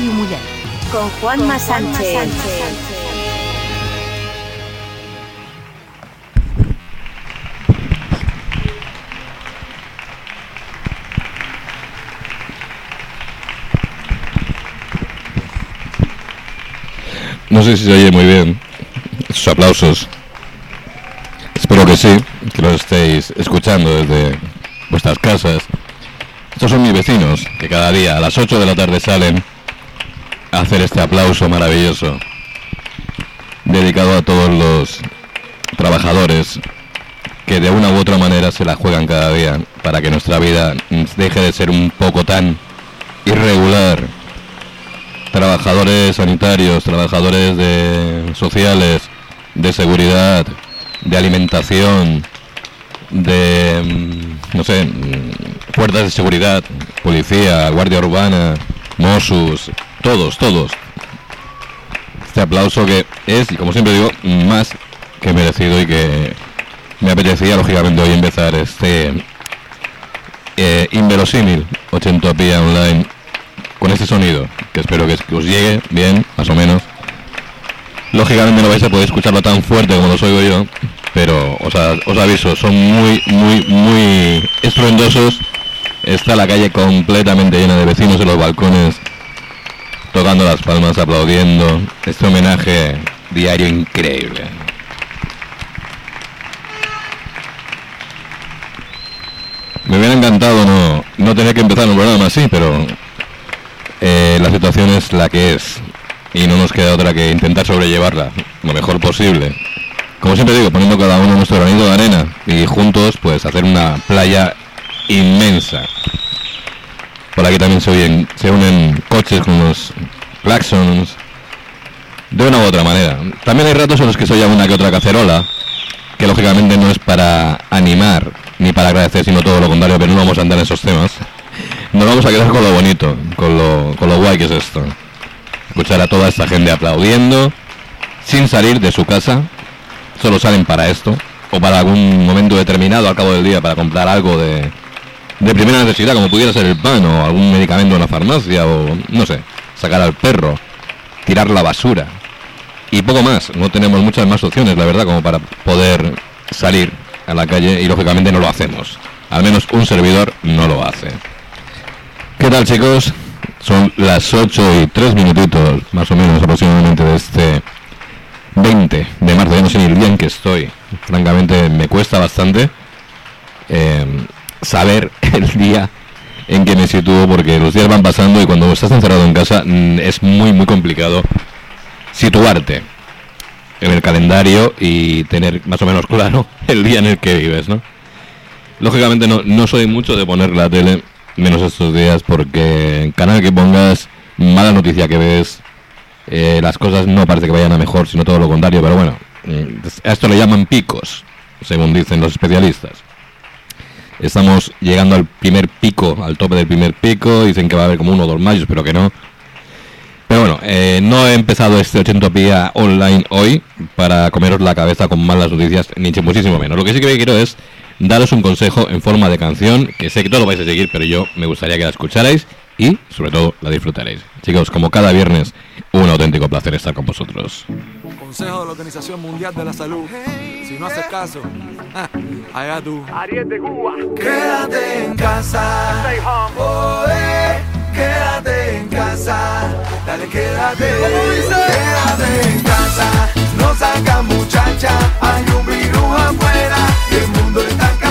Muller. Con Juanma Sánchez. No sé si se oye muy bien esos aplausos. Espero que sí, que los estéis escuchando desde vuestras casas. Estos son mis vecinos, que cada día a las 8 de la tarde salen hacer este aplauso maravilloso, dedicado a todos los trabajadores que de una u otra manera se la juegan cada día para que nuestra vida deje de ser un poco tan irregular. Trabajadores sanitarios, trabajadores de sociales, de seguridad, de alimentación, de, mm, no sé, mm, fuerzas de seguridad, policía, guardia urbana, Mossus, todos, todos. Este aplauso que es, y como siempre digo, más que merecido y que me apetecía, lógicamente, hoy empezar este eh, inverosímil 80 pía online con este sonido, que espero que, os llegue bien, más o menos. Lógicamente no vais a poder escucharlo tan fuerte como lo oigo yo, pero os, os aviso, son muy, muy, muy estruendosos. Está la calle completamente llena de vecinos en los balcones, tocando las palmas, aplaudiendo. Este homenaje diario increíble. Me hubiera encantado no, no tener que empezar un programa así, pero eh, la situación es la que es y no nos queda otra que intentar sobrellevarla lo mejor posible. Como siempre digo, poniendo cada uno nuestro granito de arena y juntos pues hacer una playa inmensa. Por aquí también se, se unen coches con los claxons de una u otra manera. También hay ratos en los que se oye una que otra cacerola, que lógicamente no es para animar ni para agradecer, sino todo lo contrario, pero no vamos a andar en esos temas. Nos vamos a quedar con lo bonito, con lo, con lo guay que es esto. Escuchar a toda esta gente aplaudiendo, sin salir de su casa, solo salen para esto, o para algún momento determinado al cabo del día para comprar algo de, de primera necesidad, como pudiera ser el pan, o algún medicamento en la farmacia, o no sé, sacar al perro, tirar la basura. Y poco más, no tenemos muchas más opciones, la verdad, como para poder salir a la calle y lógicamente no lo hacemos. Al menos un servidor no lo hace. ¿Qué tal chicos? Son las 8 y 3 minutitos, más o menos aproximadamente de este 20 de marzo. Ya no sé ni el día en que estoy. Francamente me cuesta bastante eh, saber el día en que me sitúo porque los días van pasando y cuando estás encerrado en casa mm, es muy muy complicado situarte en el calendario y tener más o menos claro el día en el que vives, ¿no? Lógicamente no, no soy mucho de poner la tele, menos estos días, porque canal que pongas, mala noticia que ves, eh, las cosas no parece que vayan a mejor, sino todo lo contrario, pero bueno, mm, a esto le llaman picos, según dicen los especialistas. Estamos llegando al primer pico, al tope del primer pico, dicen que va a haber como uno o dos mayos, pero que no. Pero bueno, eh, no he empezado este 80 pía online hoy para comeros la cabeza con malas noticias, ni muchísimo menos. Lo que sí que quiero es daros un consejo en forma de canción, que sé que todo lo vais a seguir, pero yo me gustaría que la escucharais y sobre todo la disfrutaréis. Chicos, como cada viernes, un auténtico placer estar con vosotros. Consejo de la Organización Mundial de la Salud. Si no haces caso, allá tú. Ariete Cuba. Quédate en casa. Stay home. Quédate en casa. Dale, quédate. Quédate en casa. No salgas, muchacha. Hay un virus afuera. Y el mundo está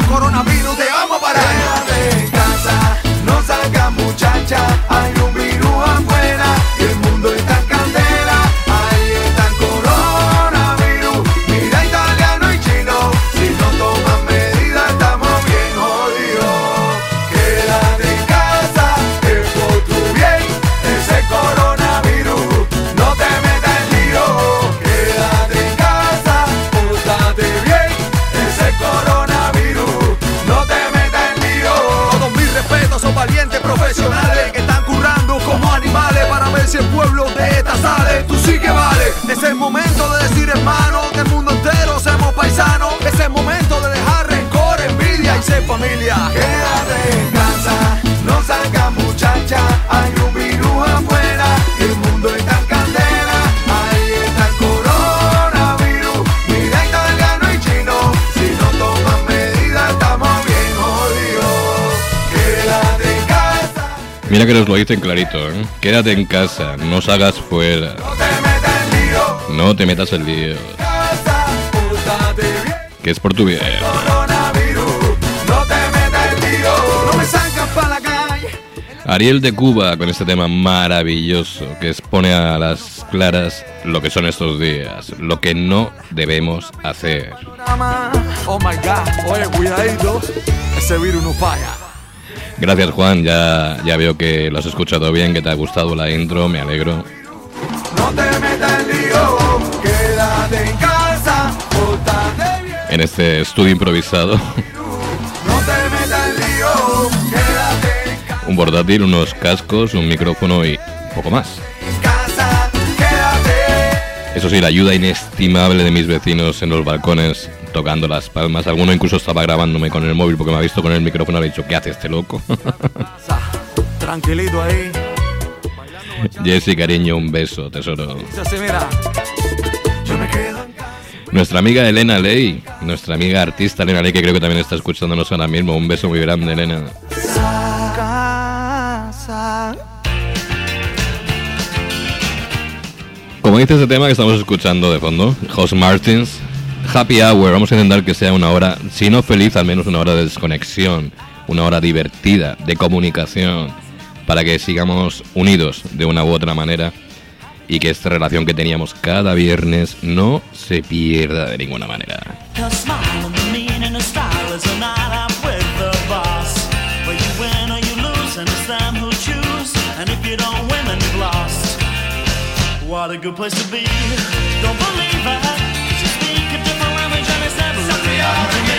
coronavirus te vamos a parar. Es el momento de decir hermano que el mundo entero seamos paisanos. Es el momento de dejar rencor, envidia y ser familia. Quédate en casa, no salga muchacha, hay un virus afuera, el mundo está en candela, ahí está el coronavirus, mira italiano y chino, si no toman medidas estamos bien jodidos. Quédate en casa, Mira que nos lo dicen clarito, ¿eh? Quédate en casa, no salgas fuera, no te metas el lío, que es por tu bien. Ariel de Cuba con este tema maravilloso que expone a las claras lo que son estos días, lo que no debemos hacer. Oh my god, oye, cuidadito, ese virus no falla. Gracias Juan, ya, ya veo que lo has escuchado bien, que te ha gustado la intro, me alegro. No te metas en casa, este estudio improvisado, un portátil, unos cascos, un micrófono y poco más. Eso sí, la ayuda inestimable de mis vecinos en los balcones tocando las palmas. Alguno incluso estaba grabándome con el móvil porque me ha visto con el micrófono y ha dicho, ¿qué hace este loco? Tranquilito ahí, Jessy, cariño, un beso, tesoro. Nuestra amiga Elena Ley, nuestra amiga artista Elena Ley, que creo que también está escuchándonos ahora mismo. Un beso muy grande, Elena. Como dice ese tema que estamos escuchando de fondo, Jos Martins, Happy Hour, vamos a intentar que sea una hora, si no feliz, al menos una hora de desconexión, una hora divertida, de comunicación, para que sigamos unidos de una u otra manera y que esta relación que teníamos cada viernes no se pierda de ninguna manera. Her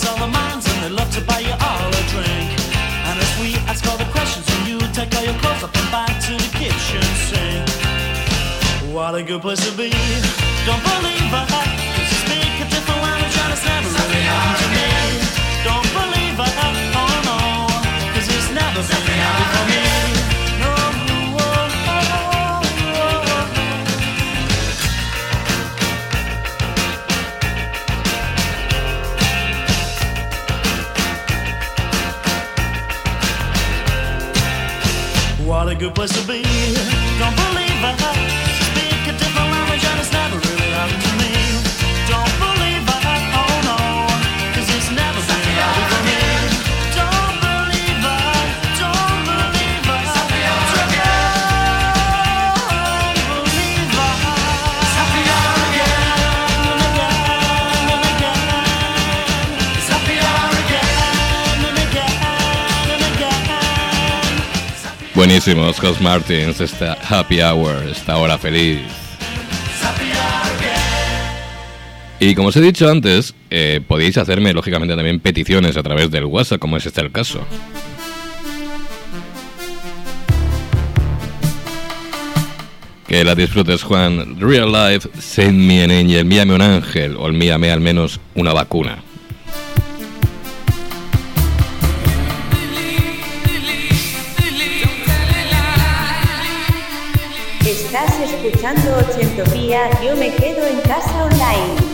all the minds and they love to buy you all a drink. And as we ask all the questions, and you take all your clothes up and back to the kitchen sink. What a good place to be. Don't believe it. What a good place Buenísimos, Jos Martins, esta happy hour, esta hora feliz. Y como os he dicho antes, eh, podéis hacerme lógicamente también peticiones a través del WhatsApp, como es este el caso. Que la disfrutes, Juan. Real life, send me an angel, envíame un ángel, o envíame al menos una vacuna. Escuchando Ochentopía, yo me quedo en casa online.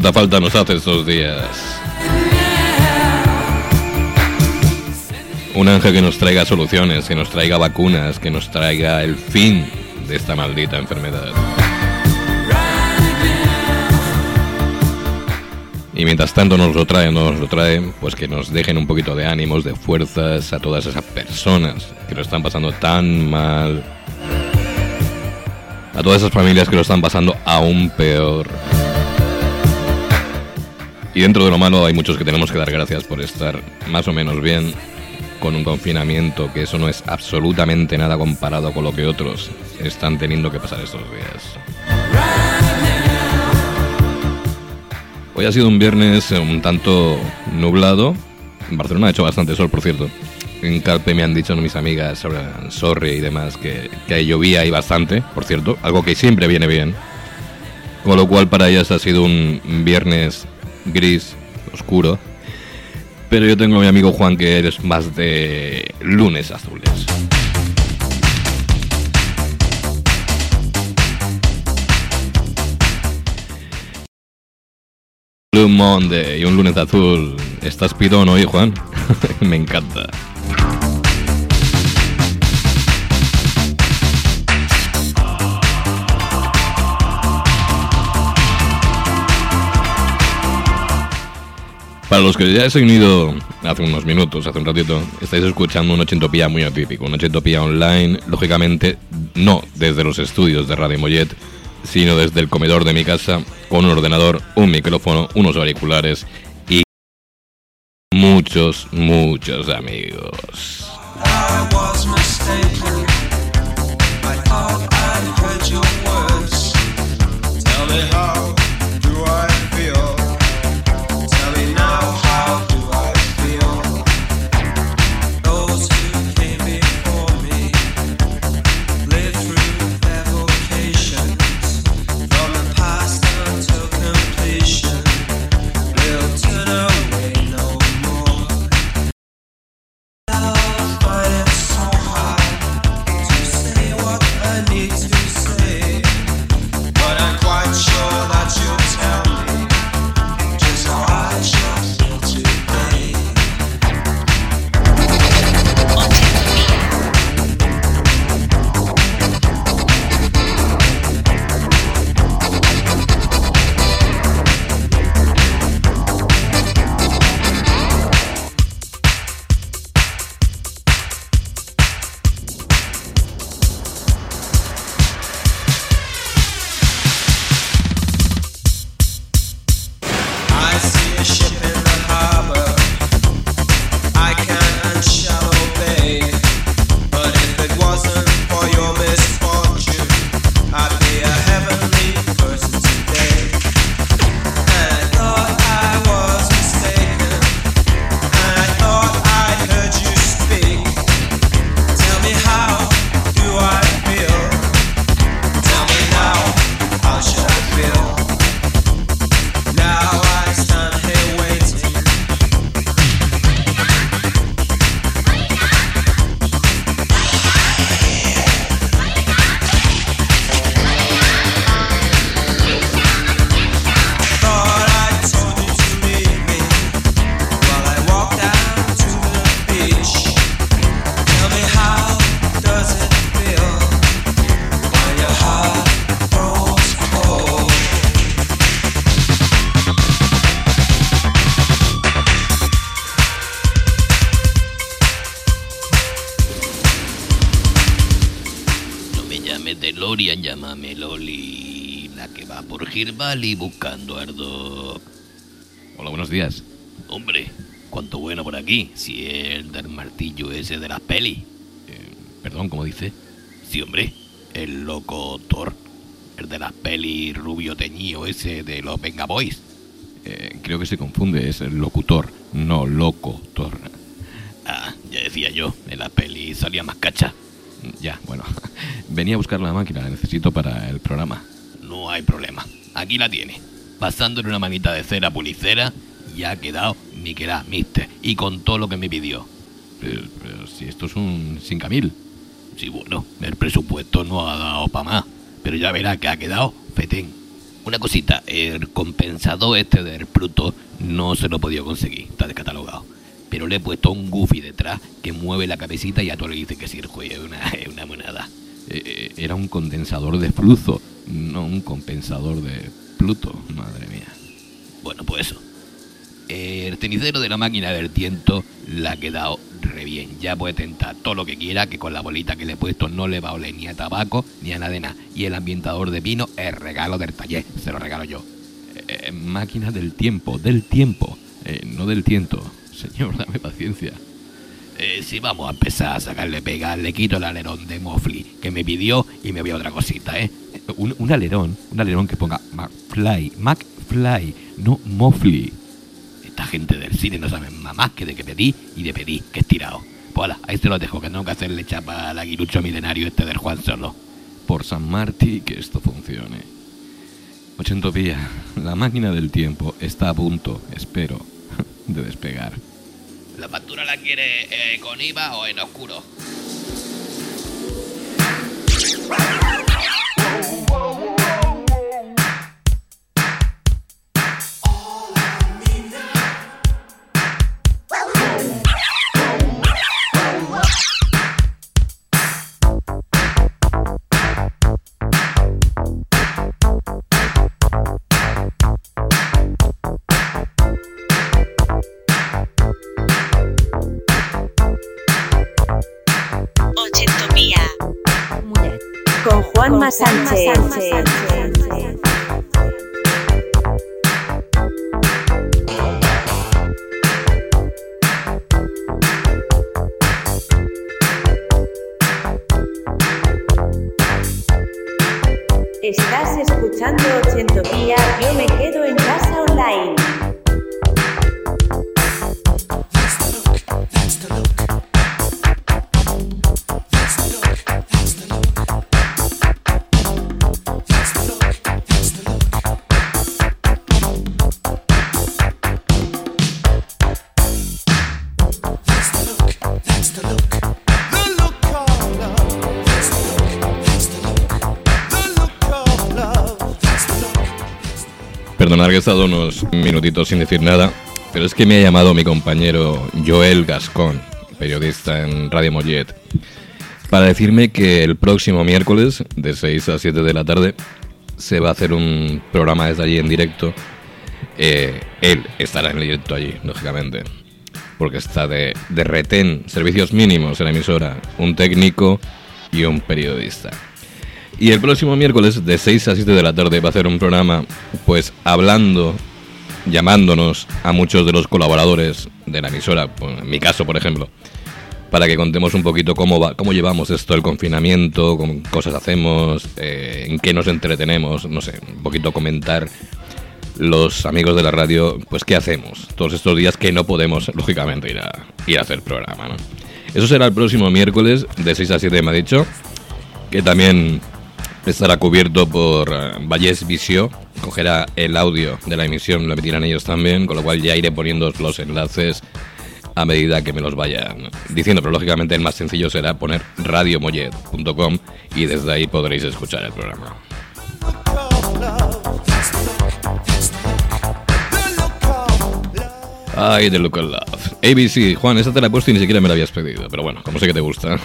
Tanta falta nos hace estos días. Un ángel que nos traiga soluciones, que nos traiga vacunas, que nos traiga el fin de esta maldita enfermedad. Y mientras tanto nos lo traen, no nos lo traen, pues que nos dejen un poquito de ánimos, de fuerzas a todas esas personas que lo están pasando tan mal. A todas esas familias que lo están pasando aún peor. Y dentro de lo malo hay muchos que tenemos que dar gracias por estar más o menos bien con un confinamiento, que eso no es absolutamente nada comparado con lo que otros están teniendo que pasar estos días. Hoy ha sido un viernes eh, un tanto nublado. En Barcelona ha hecho bastante sol, por cierto. En Calpe me han dicho mis amigas sobre Sorry y demás que, que llovía ahí bastante, por cierto, algo que siempre viene bien. Con lo cual para ellas ha sido un viernes gris, oscuro. Pero yo tengo a mi amigo Juan que eres más de lunes azules. Blue Monday y un lunes azul. ¿Estás pidón hoy, Juan? Me encanta. Para los que ya se han unido hace unos minutos, hace un ratito, estáis escuchando un ochentopía muy atípico, un ochentopía online, lógicamente no desde los estudios de Radio Mollet, sino desde el comedor de mi casa, con un ordenador, un micrófono, unos auriculares y muchos, muchos amigos. Girbali buscando Ardo. Hola, buenos días. Hombre, cuánto bueno por aquí. Si es el del martillo ese de las pelis. Eh, perdón, ¿cómo dice? Sí, hombre, el loco Thor. El de las pelis rubio teñido ese de los Venga Boys. Eh, creo que se confunde, es el locutor, no locutor. Ah, ya decía yo, en la peli salía más cacha. Ya, bueno. Venía a buscar la máquina, la necesito para el programa. No hay problema. Aquí la tiene. Pasándole una manita de cera pulicera y ha quedado ni que era mister. Y con todo lo que me pidió. Pero, pero si esto es un 5000. Sí, bueno, el presupuesto no ha dado para más. Pero ya verá que ha quedado fetén. Una cosita, el compensador este del Pluto no se lo he podido conseguir, está descatalogado. Pero le he puesto un goofy detrás que mueve la cabecita y a todo le dice que sí, el juego es una, es una monada. Eh, eh, era un condensador de flujo, no un compensador de Pluto, madre mía. Bueno, pues eso. El cenicero de la máquina del tiento la ha quedado re bien. Ya puede tentar todo lo que quiera, que con la bolita que le he puesto no le va a oler ni a tabaco ni a nada. Y el ambientador de vino es regalo del taller, se lo regalo yo. Eh, máquina del tiempo, del tiempo, eh, no del tiento. Señor, dame paciencia. Eh, si vamos a empezar a sacarle pega, le quito el alerón de Mofli que me pidió y me voy a otra cosita, ¿eh? Un, un alerón, un alerón que ponga McFly, McFly, no Mofli. Esta gente del cine no saben más, más que de que pedí y de pedí, que es tirado. Pues ala, ahí se lo dejo, que tengo que hacerle chapa al aguilucho milenario este del Juan Solo. Por San Martí que esto funcione. Ochentopía, la máquina del tiempo está a punto, espero, de despegar. ¿La factura la quiere eh, con IVA o en oscuro? Con Juanma Sánchez. Estado unos minutitos sin decir nada, pero es que me ha llamado mi compañero Joel Gascón, periodista en Radio Mollet, para decirme que el próximo miércoles, de 6 a 7 de la tarde, se va a hacer un programa desde allí en directo. Eh, él estará en directo allí, lógicamente, porque está de, de retén, servicios mínimos en la emisora, un técnico y un periodista. Y el próximo miércoles de 6 a 7 de la tarde va a hacer un programa pues hablando, llamándonos a muchos de los colaboradores de la emisora, pues, en mi caso por ejemplo, para que contemos un poquito cómo va, cómo llevamos esto el confinamiento, con cosas hacemos, eh, en qué nos entretenemos, no sé, un poquito comentar los amigos de la radio, pues qué hacemos todos estos días que no podemos, lógicamente, ir a, ir a hacer programa, ¿no? Eso será el próximo miércoles de 6 a 7, me ha dicho, que también estará cubierto por eh, Vallés Visio, cogerá el audio de la emisión, lo emitirán ellos también, con lo cual ya iré poniendo los enlaces a medida que me los vayan diciendo, pero lógicamente el más sencillo será poner radiomollet.com y desde ahí podréis escuchar el programa. Ay, The of Love. ABC, Juan, esta te la he puesto y ni siquiera me la habías pedido, pero bueno, como sé que te gusta.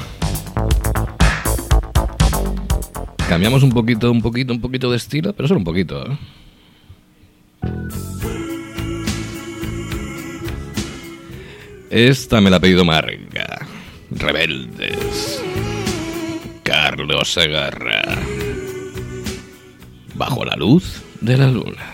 Cambiamos un poquito, un poquito, un poquito de estilo, pero solo un poquito, ¿eh? Esta me la ha pedido Marga. Rebeldes. Carlos Segarra. Bajo la luz de la luna.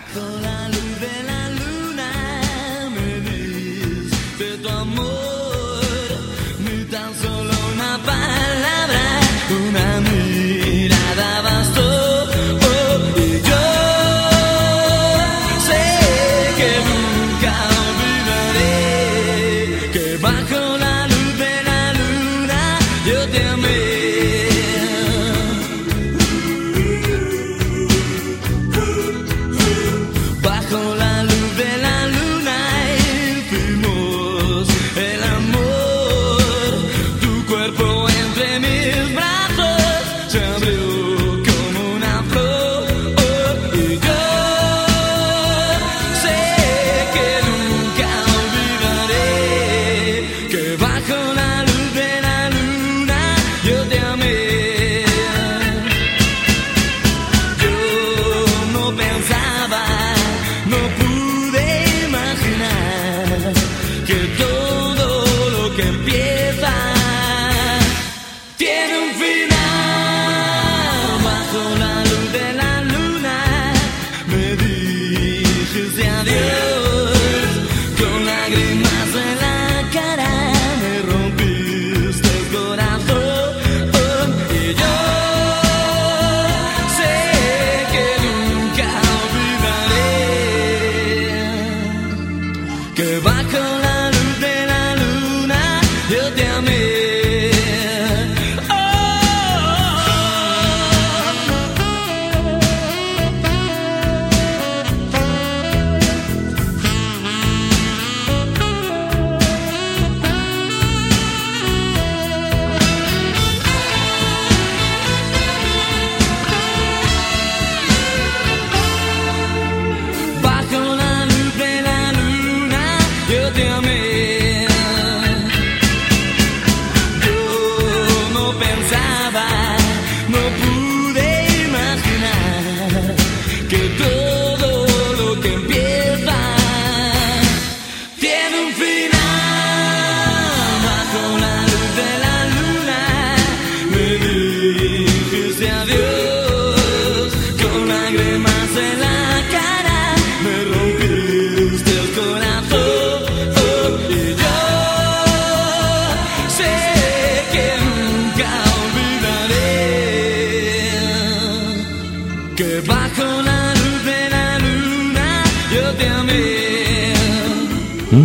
Bajo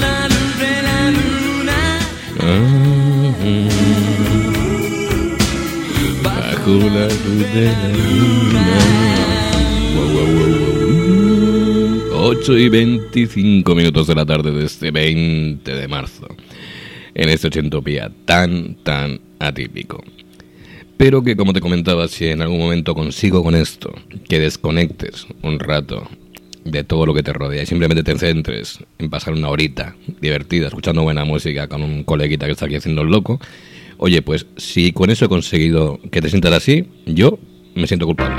la luz de la luna, Bajo la luz de la luna. Guau, guau, guau, guau. 8 y 25 minutos de la tarde de este 20 de marzo. En este ochentopía tan, tan atípico. Pero que como te comentaba, si en algún momento consigo con esto, que desconectes un rato de todo lo que te rodea y simplemente te centres en pasar una horita divertida, escuchando buena música con un coleguita que está aquí haciendo el loco, oye, pues si con eso he conseguido que te sientas así, yo me siento culpable.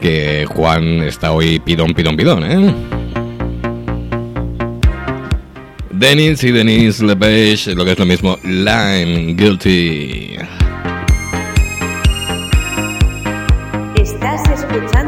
Que Juan está hoy pidón, pidón, pidón, ¿eh? Denis y Denise Lepage, lo que es lo mismo, Lime Guilty. Estás escuchando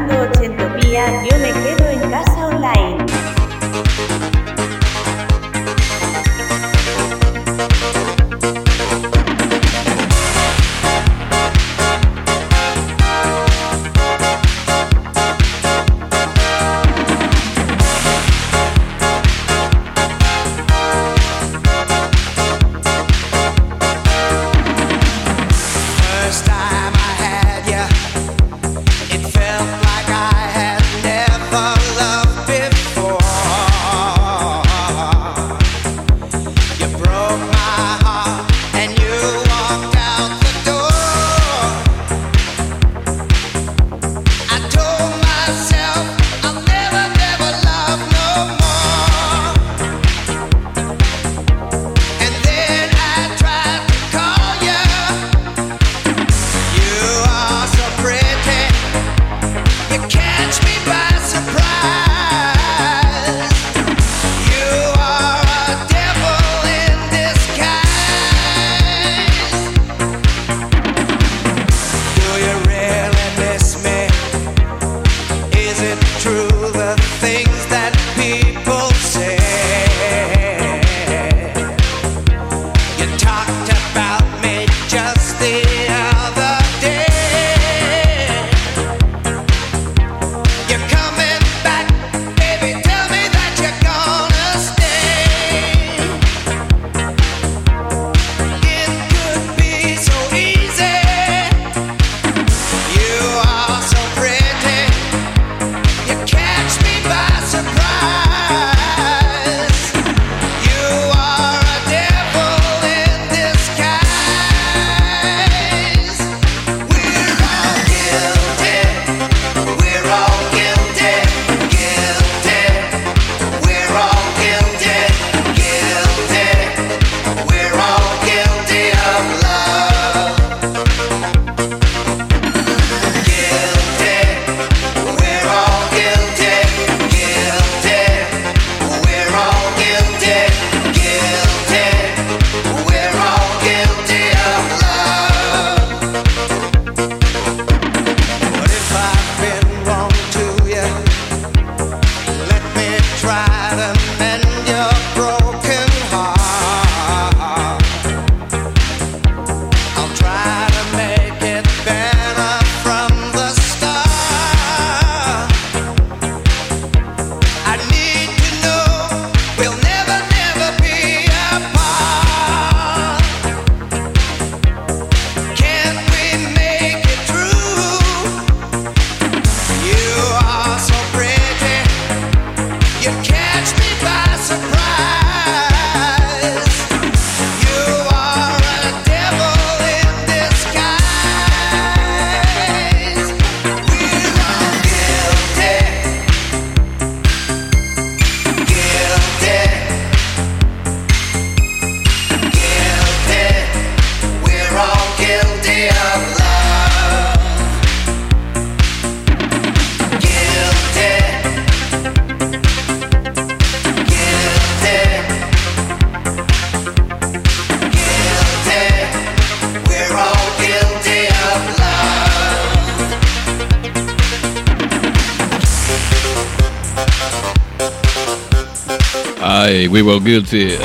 were guilty.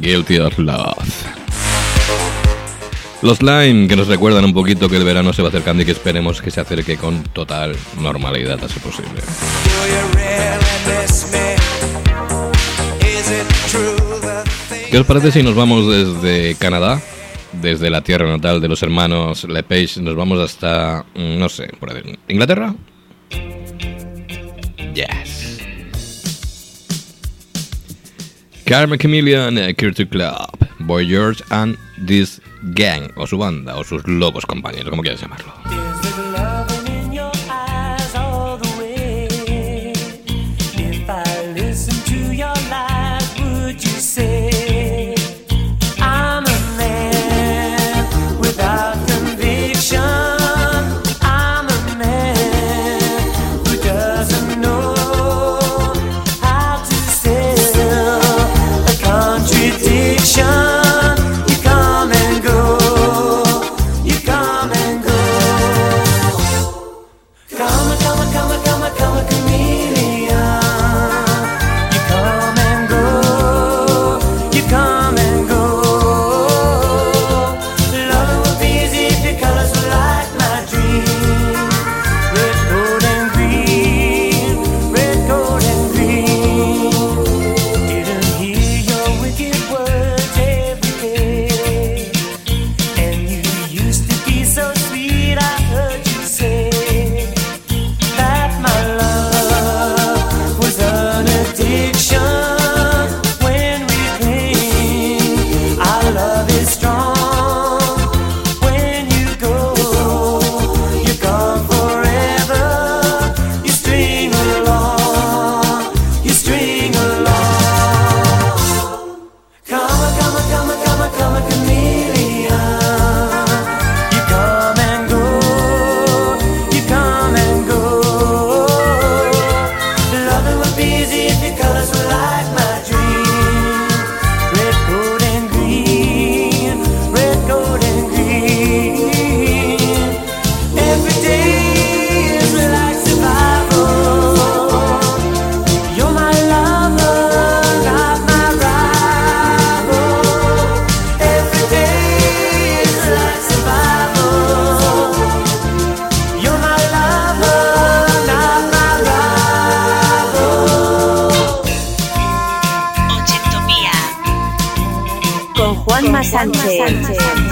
Guilty of love. Los Lime, que nos recuerdan un poquito que el verano se va acercando y que esperemos que se acerque con total normalidad así posible. ¿Qué os parece si nos vamos desde Canadá? Desde la tierra natal de los hermanos Lepage, nos vamos hasta, mm, no sé, por ahí, Inglaterra, Carmen Chameleon, Culture Club, Boy George and This Gang, o su banda, o sus lobos compañeros, como quieras llamarlo. 三姐。三姐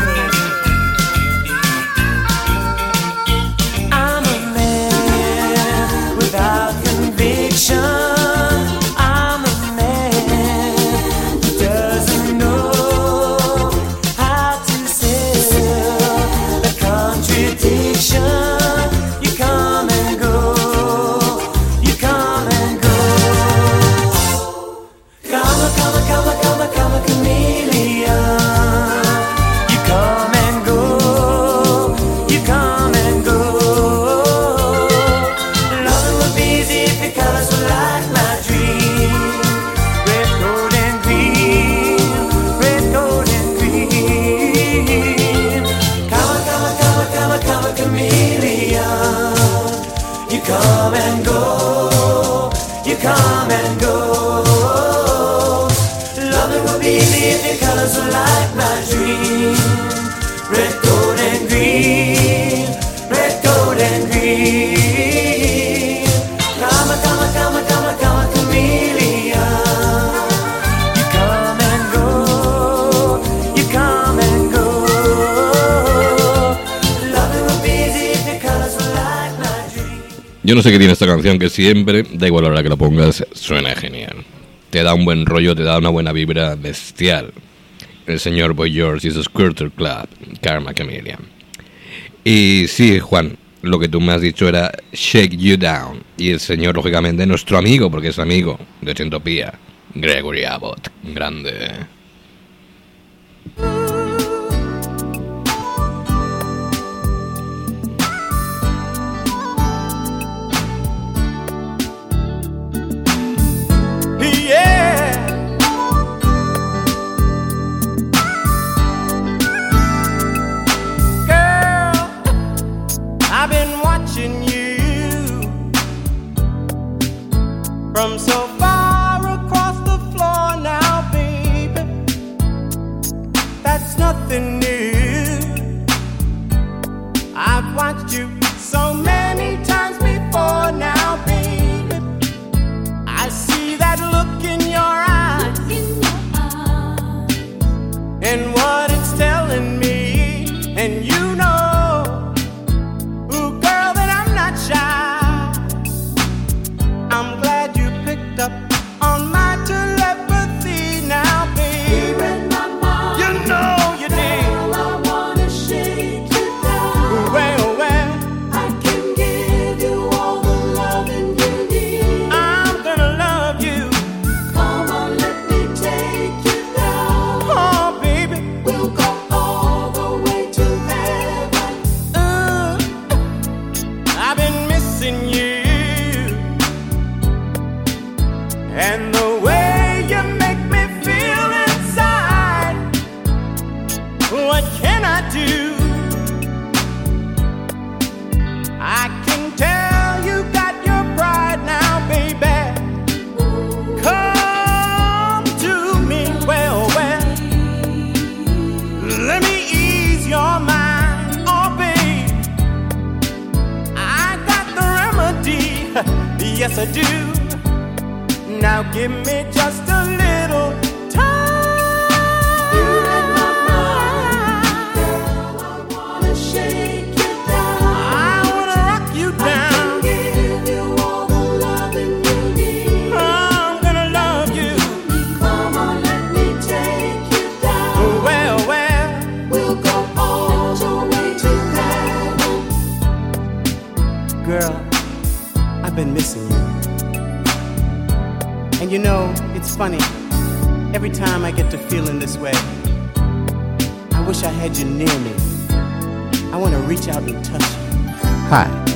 Yo no sé qué tiene esta canción, que siempre, da igual a la hora que la pongas, suena genial. Te da un buen rollo, te da una buena vibra bestial. El señor Boy George y su Squirtle Club, Karma Chameleon. Y sí, Juan, lo que tú me has dicho era Shake You Down. Y el señor, lógicamente, nuestro amigo, porque es amigo de Centopía, Gregory Abbott. Grande. Do. Now give me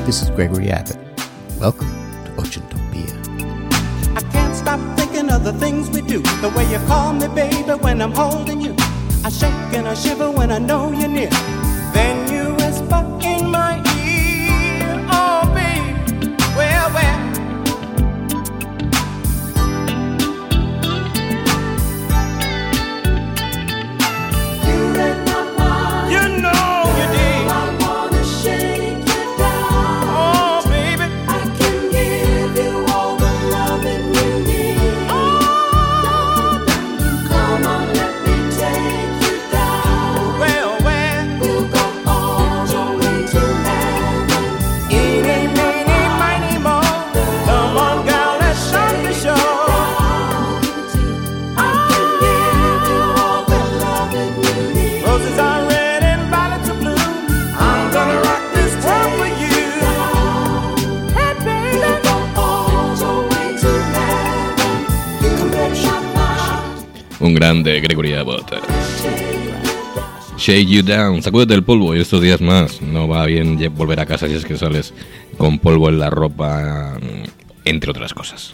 this is Gregory Abbott. Welcome to Ochentopia. I can't stop thinking of the things we do. The way you call me, baby, when I'm holding you. I shake and I shiver when I know you're near. Un grande Gregory Abbott. Shake you down, sacúdete el polvo y estos días más. No va bien volver a casa si es que sales con polvo en la ropa, mm, entre otras cosas.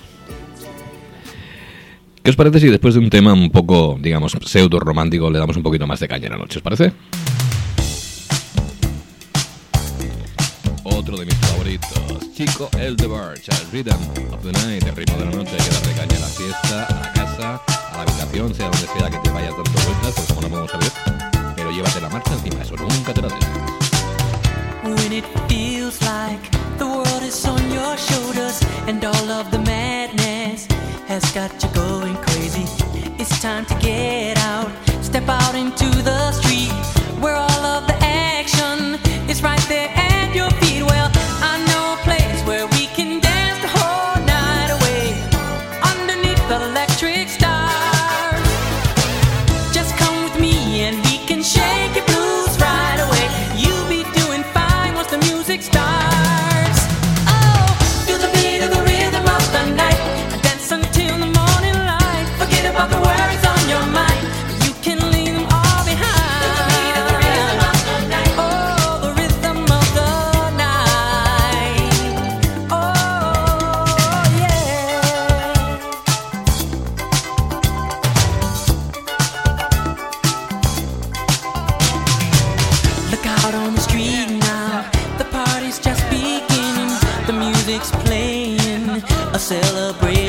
¿Qué os parece si después de un tema un poco, digamos, pseudo romántico le damos un poquito más de caña a la noche? ¿Os parece? Otro de mis favoritos, Chico El de Barge, al Rhythm of the Night, el ritmo de la noche, que darle caña a la fiesta, a la casa, la habitación, sea donde sea que te vayas dando vueltas, pues como no podemos saber, pero llévate la marcha encima, eso nunca te lo dejes. When it feels like the world is on your shoulders and all of the madness has got you going crazy. It's time to get out, step out into the street where all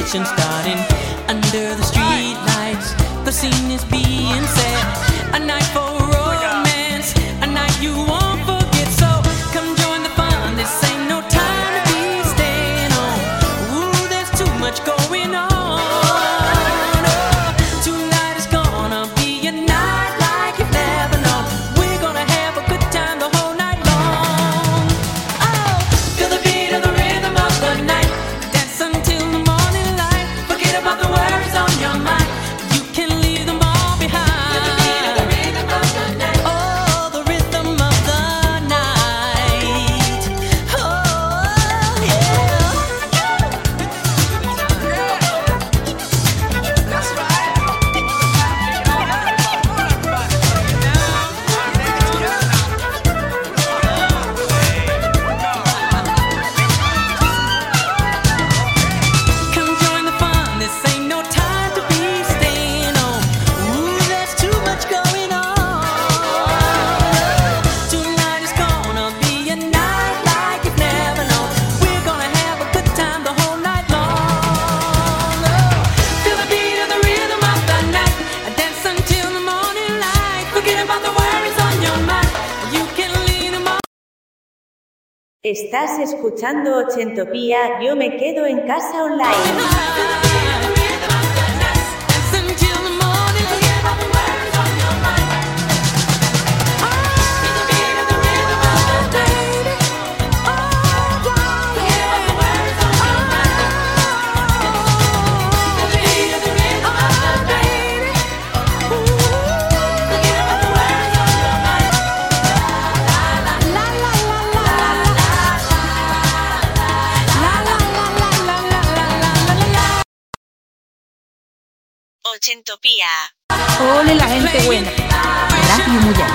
celebration starting under the street lights. The scene is being set. A night for escuchando Ochentopía, yo me quedo en casa online. Ochentopía. Ole la gente buena. Radio Muyán.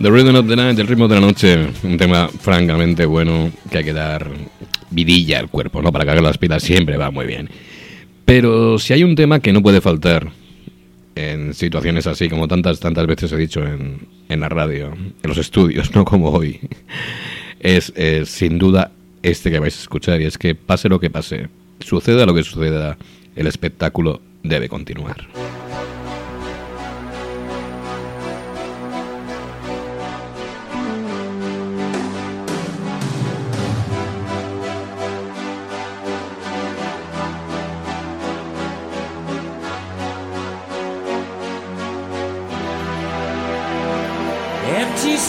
The Rhythm of the Night, el ritmo de la noche, un tema francamente bueno que hay que dar vidilla al cuerpo, ¿no? Para cargar las pilas siempre va muy bien. Pero si hay un tema que no puede faltar en situaciones así, como tantas, tantas veces he dicho en, en la radio, en los estudios, no como hoy, es, eh, sin duda este que vais a escuchar, y es que pase lo que pase, suceda lo que suceda, el espectáculo debe continuar.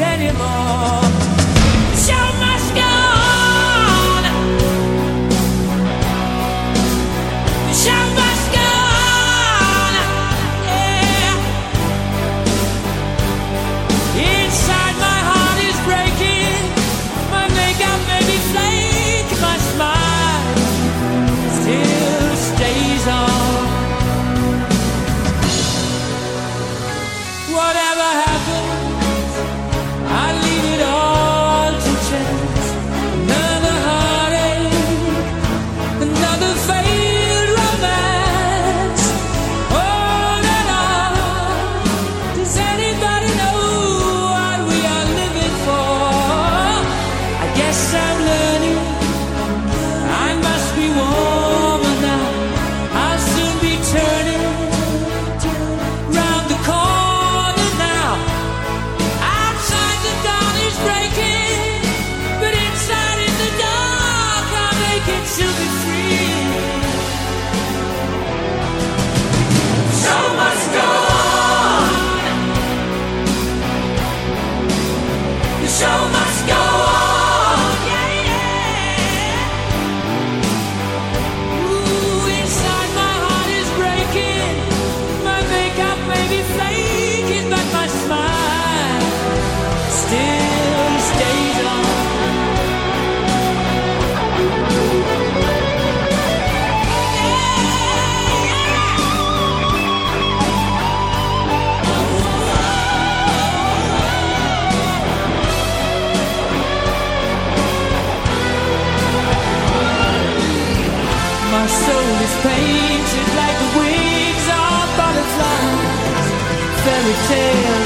Anymore?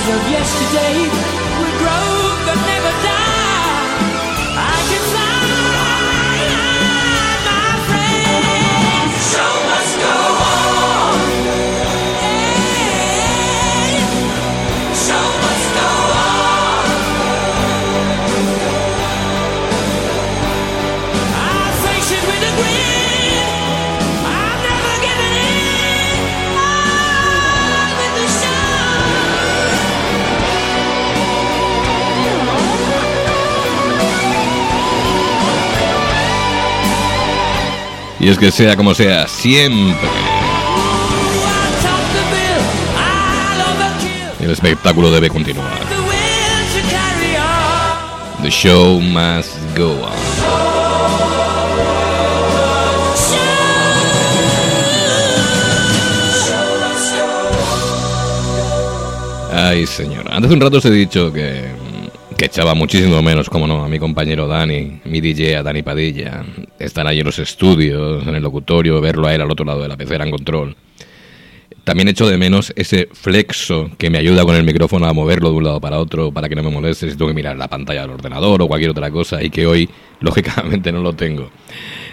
Of yesterday Y es que sea como sea, siempre, bill, espectáculo debe continuar. The show must go on. Ay, señor. Antes de un rato os he dicho que, que echaba muchísimo menos, como no, a mi compañero Dani, mi DJ, a Dani Padilla. Estar ahí en los estudios, en el locutorio, verlo a él al otro lado de la pecera en control. También echo de menos ese flexo que me ayuda con el micrófono a moverlo de un lado para otro para que no me moleste si tengo que mirar la pantalla del ordenador o cualquier otra cosa y que hoy, lógicamente, no lo tengo.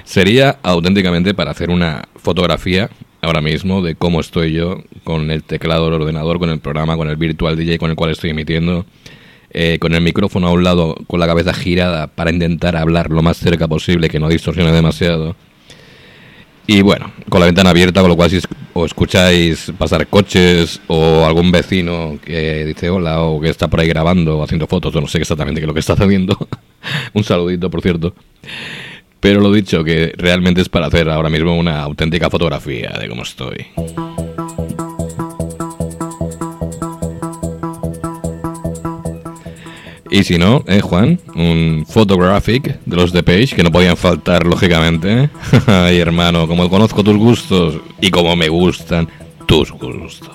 Sería auténticamente para hacer una fotografía ahora mismo de cómo estoy yo con el teclado del ordenador, con el programa, con el virtual DJ con el cual estoy emitiendo, eh, con el micrófono a un lado, con la cabeza girada para intentar hablar lo más cerca posible, que no distorsione demasiado. Y bueno, con la ventana abierta, con lo cual si o escucháis pasar coches o algún vecino que dice hola o que está por ahí grabando o haciendo fotos, o no sé exactamente qué es lo que está haciendo. Un saludito, por cierto. Pero lo dicho, que realmente es para hacer ahora mismo una auténtica fotografía de cómo estoy. Y si no, eh, Juan, un photographic de los de Page, que no podían faltar, lógicamente. Ay, hermano, como conozco tus gustos y como me gustan tus gustos.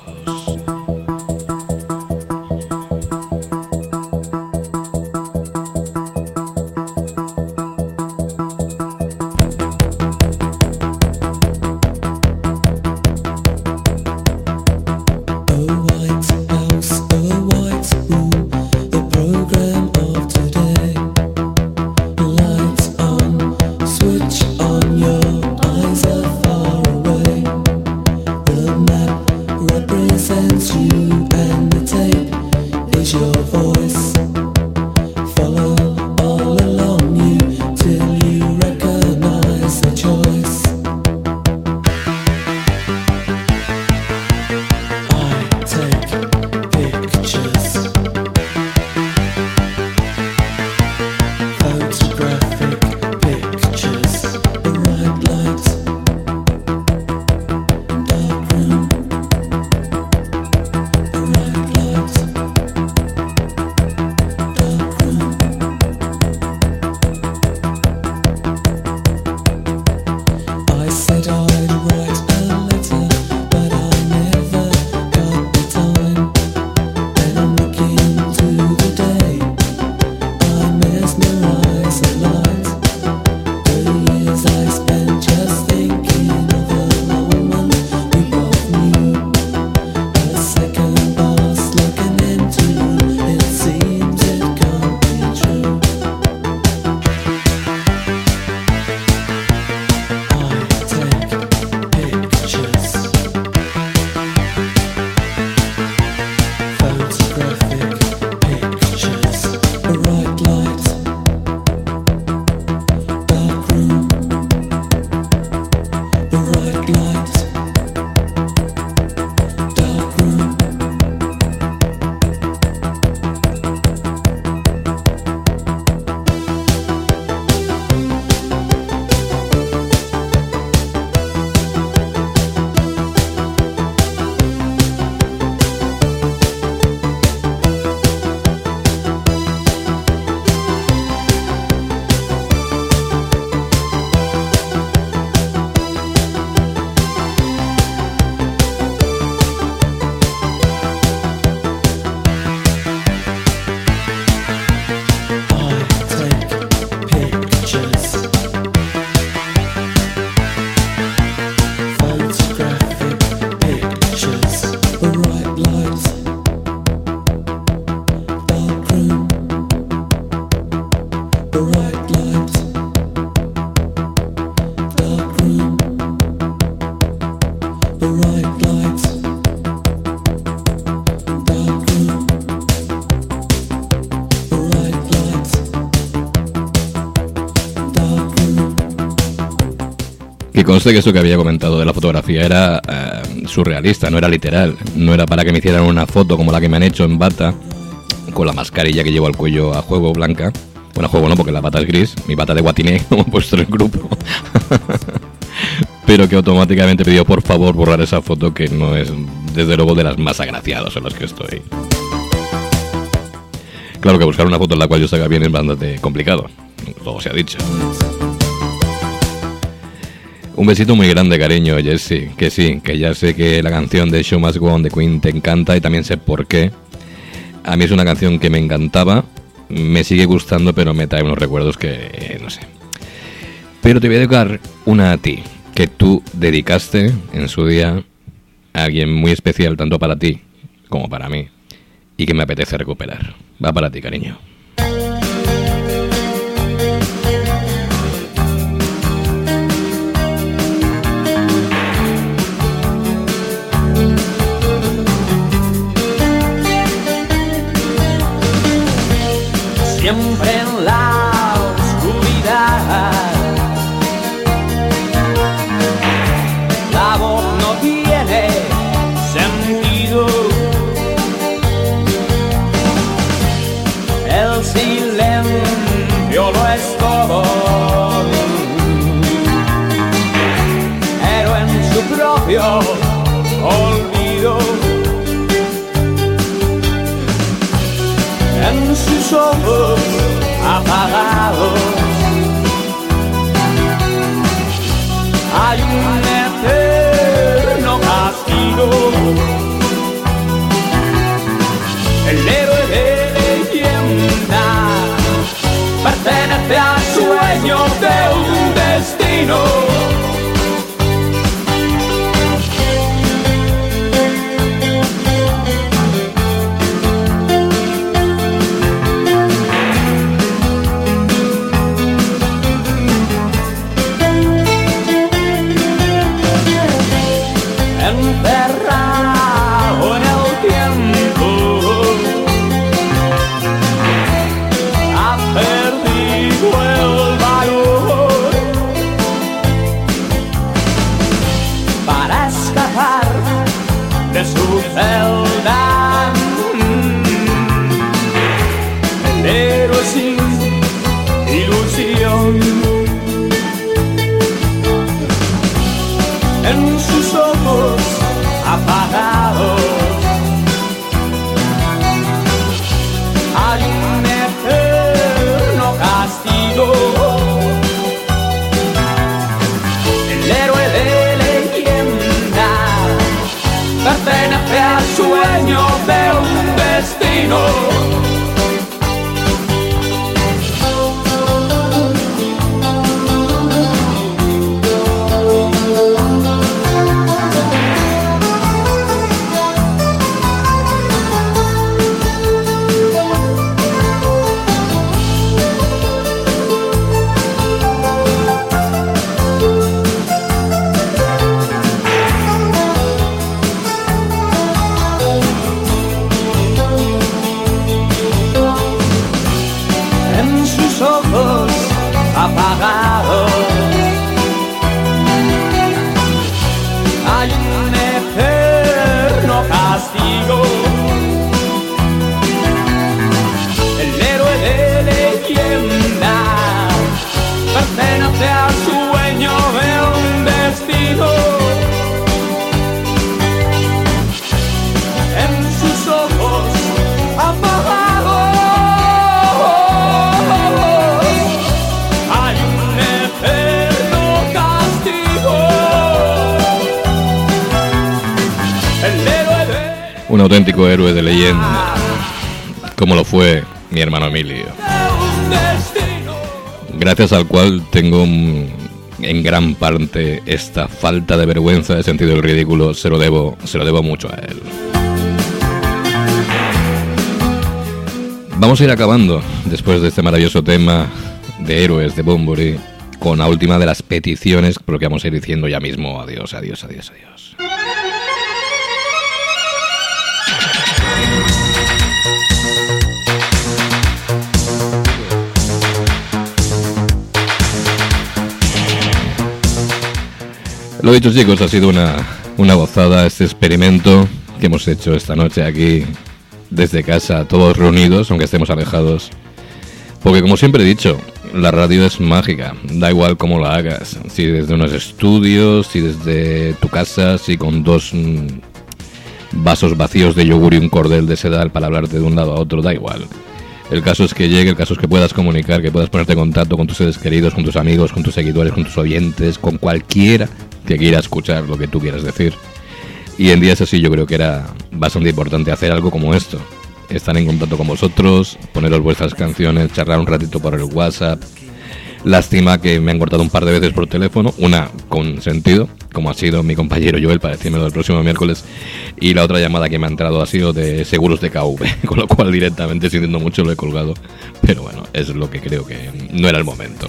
Conste que eso que había comentado de la fotografía era eh, surrealista, no era literal. No era para que me hicieran una foto como la que me han hecho en bata, con la mascarilla que llevo al cuello a juego blanca. Bueno, a juego no, porque la bata es gris, mi bata de guatiné, como he puesto el grupo. Pero que automáticamente pidió por favor borrar esa foto que no es, desde luego, de las más agraciadas en las que estoy. Claro que buscar una foto en la cual yo salga bien es bastante complicado. Todo se ha dicho. Un besito muy grande, cariño, Jesse. Que sí, que ya sé que la canción de Show Must Go On de Queen te encanta y también sé por qué. A mí es una canción que me encantaba, me sigue gustando, pero me trae unos recuerdos que eh, no sé. Pero te voy a dedicar una a ti, que tú dedicaste en su día a alguien muy especial, tanto para ti como para mí, y que me apetece recuperar. Va para ti, cariño. Siempre pertenece al sueño de un destino. Auténtico héroe de leyenda, como lo fue mi hermano Emilio. gracias al cual tengo en gran parte esta falta de vergüenza de sentido del ridículo, se lo debo, se lo debo mucho a él. Vamos a ir acabando después de este maravilloso tema de héroes de Bombori con la última de las peticiones, porque vamos a ir diciendo ya mismo adiós, adiós, adiós, adiós. Lo dicho chicos, ha sido una, una gozada este experimento que hemos hecho esta noche aquí desde casa, todos reunidos, aunque estemos alejados. Porque como siempre he dicho, la radio es mágica, da igual cómo la hagas, si desde unos estudios, si desde tu casa, si con dos mm, vasos vacíos de yogur y un cordel de sedal para hablarte de un lado a otro, da igual. El caso es que llegue, el caso es que puedas comunicar, que puedas ponerte en contacto con tus seres queridos, con tus amigos, con tus seguidores, con tus oyentes, con cualquiera que quiera escuchar lo que tú quieras decir. Y en días así yo creo que era bastante importante hacer algo como esto. Estar en contacto con vosotros, poneros vuestras canciones, charlar un ratito por el WhatsApp. Lástima que me han cortado un par de veces por teléfono, una con sentido, como ha sido mi compañero Joel para decírmelo el próximo miércoles, y la otra llamada que me ha entrado ha sido de seguros de KV, con lo cual directamente sintiendo mucho lo he colgado, pero bueno, es lo que creo que no era el momento.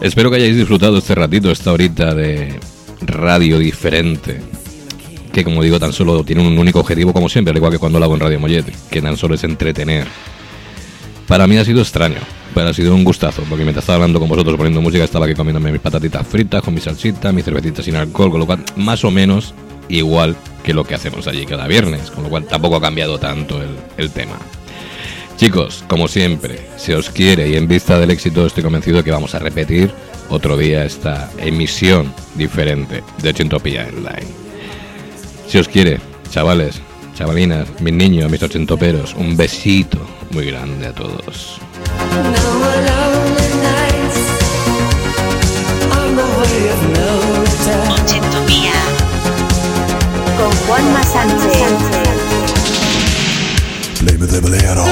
Espero que hayáis disfrutado este ratito, esta horita de radio diferente. Que como digo, tan solo tiene un único objetivo, como siempre, al igual que cuando lo hago en Radio Mollet, que tan solo es entretener. Para mí ha sido extraño, pero ha sido un gustazo, porque mientras estaba hablando con vosotros poniendo música, estaba aquí comiéndome mis patatitas fritas, con mi salsita, mi cervecita sin alcohol, con lo cual, más o menos igual que lo que hacemos allí cada viernes, con lo cual tampoco ha cambiado tanto el, el tema. Chicos, como siempre, si os quiere y en vista del éxito estoy convencido que vamos a repetir otro día esta emisión diferente de Chintopía Online. Si os quiere, chavales, chavalinas, mis niños, mis ochentoperos, un besito muy grande a todos. Ochentopía. Con Juanma Sánchez. Bolero.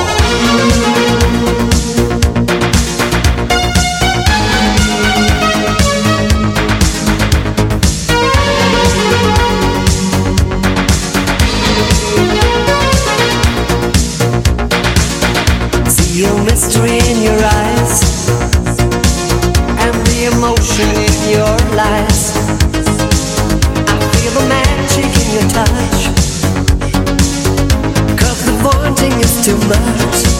See mystery in your eyes and the emotion in your lies. I feel the magic in your touch wanting is too much.